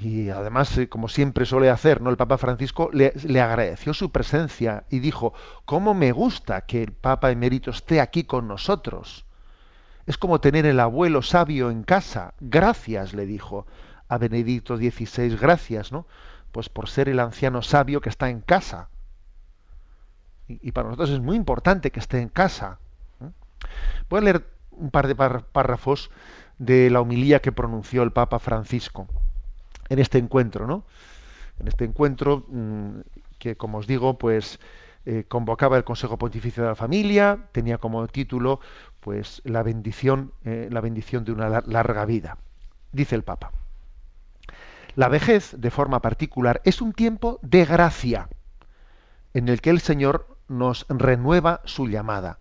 y además, eh, como siempre suele hacer, ¿no? El Papa Francisco le, agradeció su presencia y dijo, ¿cómo me gusta que el Papa emérito esté aquí con nosotros? Es como tener el abuelo sabio en casa. Gracias, le dijo a Benedicto XVI, gracias, ¿no? Pues por ser el anciano sabio que está en casa. Y, y para nosotros es muy importante que esté en casa. ¿eh? Voy a leer un par de párrafos de la homilía que pronunció el Papa Francisco en este encuentro, ¿no? En este encuentro mmm, que, como os digo, pues eh, convocaba el Consejo Pontificio de la Familia, tenía como título, pues la bendición, eh, la bendición de una larga vida. Dice el Papa. La vejez, de forma particular, es un tiempo de gracia, en el que el Señor nos renueva su llamada.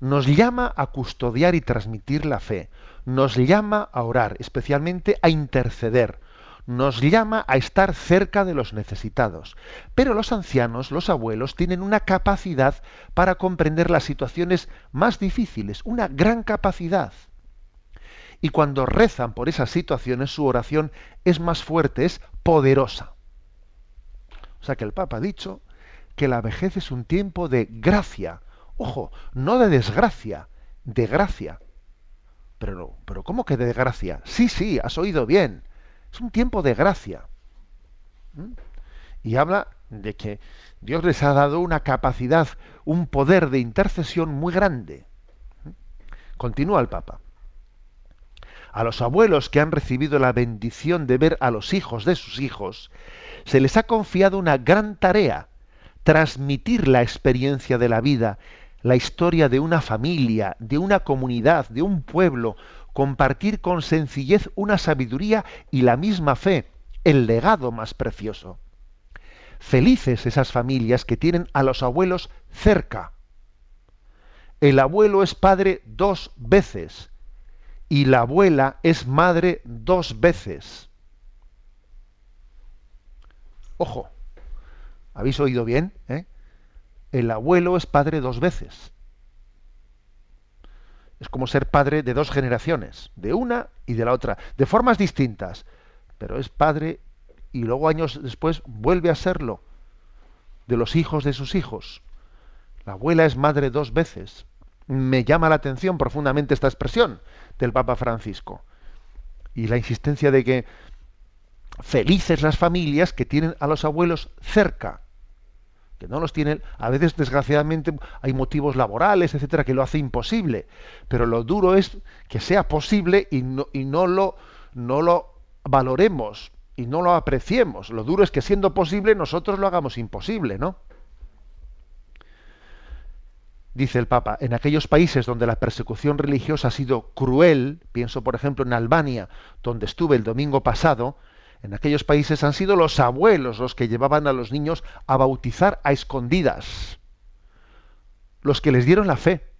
Nos llama a custodiar y transmitir la fe. Nos llama a orar, especialmente a interceder nos llama a estar cerca de los necesitados. Pero los ancianos, los abuelos, tienen una capacidad para comprender las situaciones más difíciles, una gran capacidad. Y cuando rezan por esas situaciones, su oración es más fuerte, es poderosa. O sea que el Papa ha dicho que la vejez es un tiempo de gracia. Ojo, no de desgracia, de gracia. Pero, pero ¿cómo que de gracia? Sí, sí, has oído bien es un tiempo de gracia. ¿Mm? Y habla de que Dios les ha dado una capacidad, un poder de intercesión muy grande. ¿Mm? Continúa el Papa. A los abuelos que han recibido la bendición de ver a los hijos de sus hijos, se les ha confiado una gran tarea, transmitir la experiencia de la vida, la historia de una familia, de una comunidad, de un pueblo, compartir con sencillez una sabiduría y la misma fe, el legado más precioso. Felices esas familias que tienen a los abuelos cerca. El abuelo es padre dos veces y la abuela es madre dos veces. Ojo, ¿habéis oído bien? Eh? El abuelo es padre dos veces es como ser padre de dos generaciones, de una y de la otra, de formas distintas, pero es padre y luego años después vuelve a serlo, de los hijos de sus hijos. La abuela es madre dos veces. Me llama la atención profundamente esta expresión del Papa Francisco y la insistencia de que felices las familias que tienen a los abuelos cerca, que no los tienen, a veces desgraciadamente hay motivos laborales, etcétera, que lo hace imposible, pero lo duro es que sea posible y no, y no lo no lo valoremos y no lo apreciemos. Lo duro es que siendo posible nosotros lo hagamos imposible, ¿no? dice el Papa, en aquellos países donde la persecución religiosa ha sido cruel, pienso por ejemplo en Albania, donde estuve el domingo pasado, en aquellos países han sido los abuelos los que llevaban a los niños a bautizar a escondidas, los que les dieron la fe.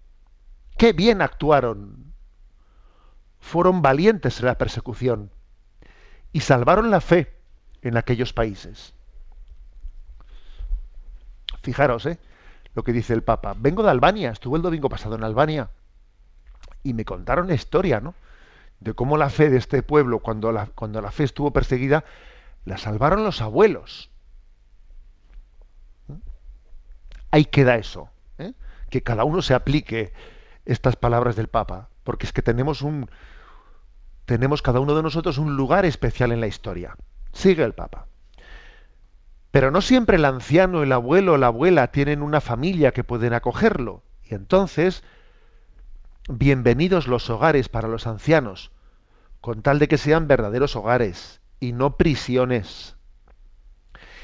Qué bien actuaron. Fueron valientes en la persecución y salvaron la fe en aquellos países. Fijaros, ¿eh? lo que dice el Papa. Vengo de Albania, estuve el domingo pasado en Albania y me contaron la historia, ¿no? De cómo la fe de este pueblo, cuando la, cuando la fe estuvo perseguida, la salvaron los abuelos. Ahí queda eso, ¿eh? que cada uno se aplique estas palabras del Papa, porque es que tenemos un tenemos cada uno de nosotros un lugar especial en la historia. Sigue el Papa. Pero no siempre el anciano, el abuelo o la abuela tienen una familia que pueden acogerlo. Y entonces, bienvenidos los hogares para los ancianos, con tal de que sean verdaderos hogares y no prisiones.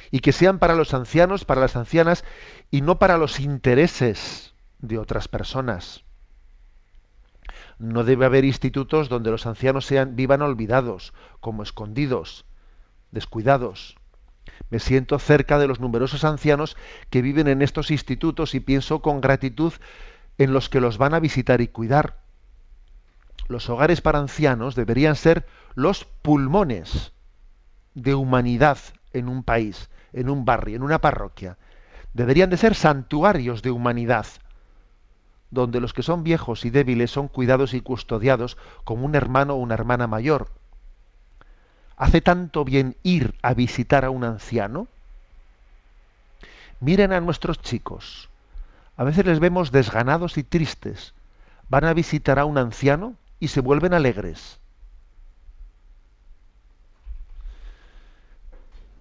Y que sean para los ancianos, para las ancianas, y no para los intereses de otras personas. No debe haber institutos donde los ancianos sean, vivan olvidados, como escondidos, descuidados. Me siento cerca de los numerosos ancianos que viven en estos institutos y pienso con gratitud en los que los van a visitar y cuidar. Los hogares para ancianos deberían ser los pulmones de humanidad en un país, en un barrio, en una parroquia. Deberían de ser santuarios de humanidad, donde los que son viejos y débiles son cuidados y custodiados como un hermano o una hermana mayor ¿Hace tanto bien ir a visitar a un anciano? Miren a nuestros chicos. A veces les vemos desganados y tristes. Van a visitar a un anciano y se vuelven alegres.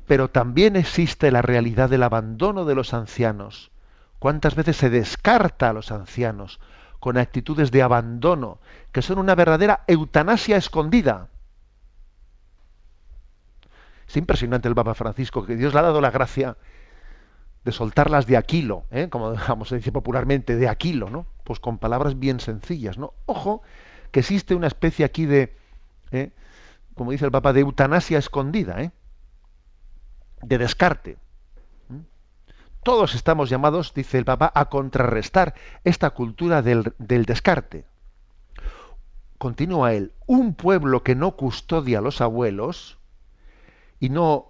Pero también existe la realidad del abandono de los ancianos. ¿Cuántas veces se descarta a los ancianos con actitudes de abandono que son una verdadera eutanasia escondida? Es impresionante el Papa Francisco, que Dios le ha dado la gracia de soltarlas de aquilo, ¿eh? como digamos, se dice popularmente, de aquilo, ¿no? Pues con palabras bien sencillas, ¿no? Ojo, que existe una especie aquí de, ¿eh? como dice el Papa, de eutanasia escondida, ¿eh? de descarte. Todos estamos llamados, dice el Papa, a contrarrestar esta cultura del, del descarte. Continúa él, un pueblo que no custodia a los abuelos, y no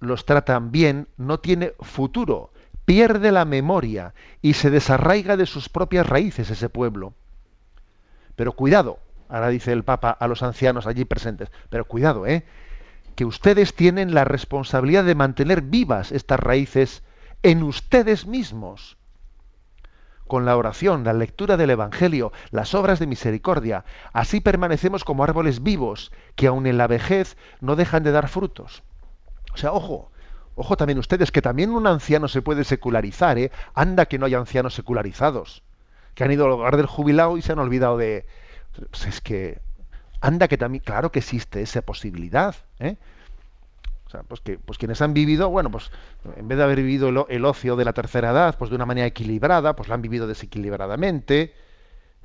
los tratan bien, no tiene futuro, pierde la memoria y se desarraiga de sus propias raíces ese pueblo. Pero cuidado, ahora dice el Papa a los ancianos allí presentes, pero cuidado, ¿eh? que ustedes tienen la responsabilidad de mantener vivas estas raíces en ustedes mismos. Con la oración, la lectura del Evangelio, las obras de misericordia, así permanecemos como árboles vivos que aun en la vejez no dejan de dar frutos. O sea, ojo, ojo también ustedes, que también un anciano se puede secularizar, ¿eh? Anda que no hay ancianos secularizados, que han ido al hogar del jubilado y se han olvidado de... Pues es que... Anda que también, claro que existe esa posibilidad, ¿eh? O sea, pues que pues quienes han vivido, bueno, pues en vez de haber vivido el, ocio de la tercera edad, pues de una manera equilibrada, pues lo han vivido desequilibradamente,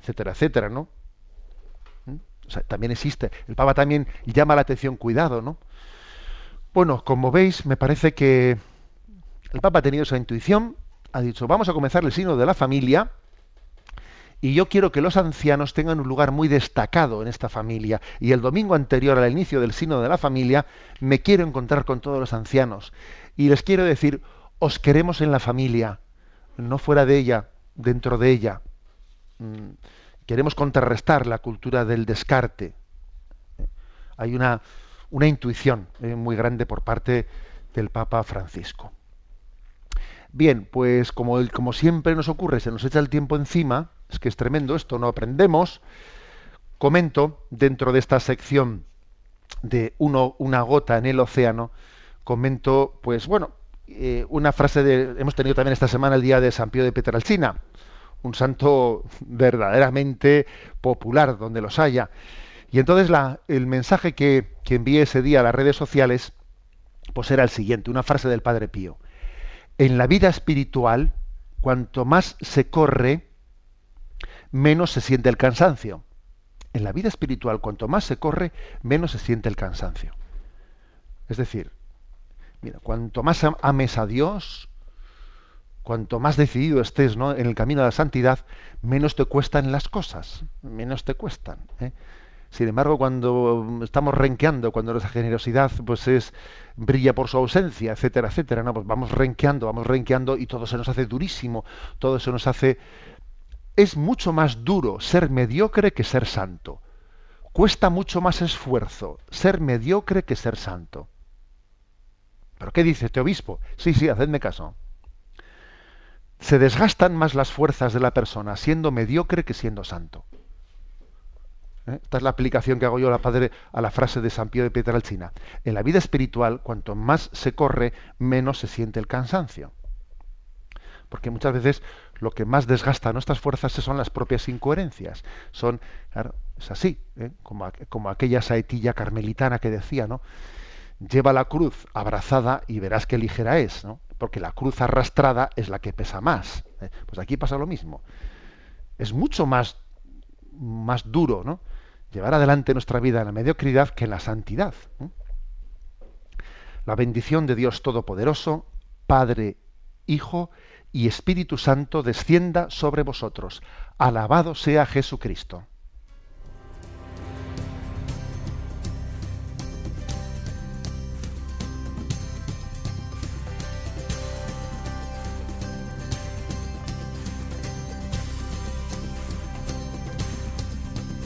etcétera, etcétera, ¿no? ¿Mm? O sea, también existe. El Papa también llama la atención, cuidado, ¿no? Bueno, como veis, me parece que el Papa ha tenido esa intuición, ha dicho, vamos a comenzar el signo de la familia, y yo quiero que los ancianos tengan un lugar muy destacado en esta familia. Y el domingo anterior al inicio del signo de la familia, me quiero encontrar con todos los ancianos. Y les quiero decir, os queremos en la familia, no fuera de ella, dentro de ella. Mm, queremos contrarrestar la cultura del descarte. Hay una, una intuición eh, muy grande por parte del Papa Francisco. Bien, pues como, como siempre nos ocurre, se nos echa el tiempo encima, es que es tremendo esto, no aprendemos, comento dentro de esta sección de uno, una gota en el océano, comento, pues bueno, eh, una frase de, hemos tenido también esta semana el día de San Pío de Petralcina, un santo verdaderamente popular donde los haya. Y entonces la, el mensaje que, que envié ese día a las redes sociales, pues era el siguiente, una frase del Padre Pío. En la vida espiritual, cuanto más se corre, menos se siente el cansancio. En la vida espiritual, cuanto más se corre, menos se siente el cansancio. Es decir, mira, cuanto más ames a Dios, cuanto más decidido estés ¿no? en el camino de la santidad, menos te cuestan las cosas, menos te cuestan. ¿eh? Sin embargo, cuando estamos renqueando, cuando nuestra generosidad pues es brilla por su ausencia, etcétera, etcétera, ¿no? Pues vamos renqueando, vamos renqueando y todo se nos hace durísimo, todo se nos hace es mucho más duro ser mediocre que ser santo. Cuesta mucho más esfuerzo ser mediocre que ser santo. ¿Pero qué dice este obispo? Sí, sí, hacedme caso. Se desgastan más las fuerzas de la persona siendo mediocre que siendo santo. ¿Eh? Esta es la aplicación que hago yo a la, padre, a la frase de San Pío de Pietralcina. En la vida espiritual, cuanto más se corre, menos se siente el cansancio. Porque muchas veces lo que más desgasta nuestras fuerzas son las propias incoherencias. Son, es así, ¿eh? como, como, aquella saetilla carmelitana que decía, ¿no? Lleva la cruz abrazada y verás qué ligera es, ¿no? Porque la cruz arrastrada es la que pesa más. ¿eh? Pues aquí pasa lo mismo. Es mucho más, más duro, ¿no? Llevar adelante nuestra vida en la mediocridad que en la santidad. La bendición de Dios Todopoderoso, Padre, Hijo y Espíritu Santo descienda sobre vosotros. Alabado sea Jesucristo.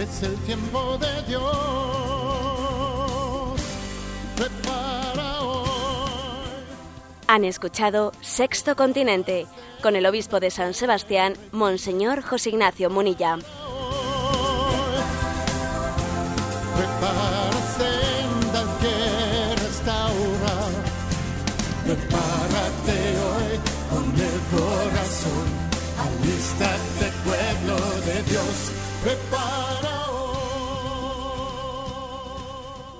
es el tiempo de Dios. Prepara hoy. Han escuchado Sexto Continente con el obispo de San Sebastián, Monseñor José Ignacio Munilla. Prepara senda que restaura. Prepárate hoy con el corazón. Alístate,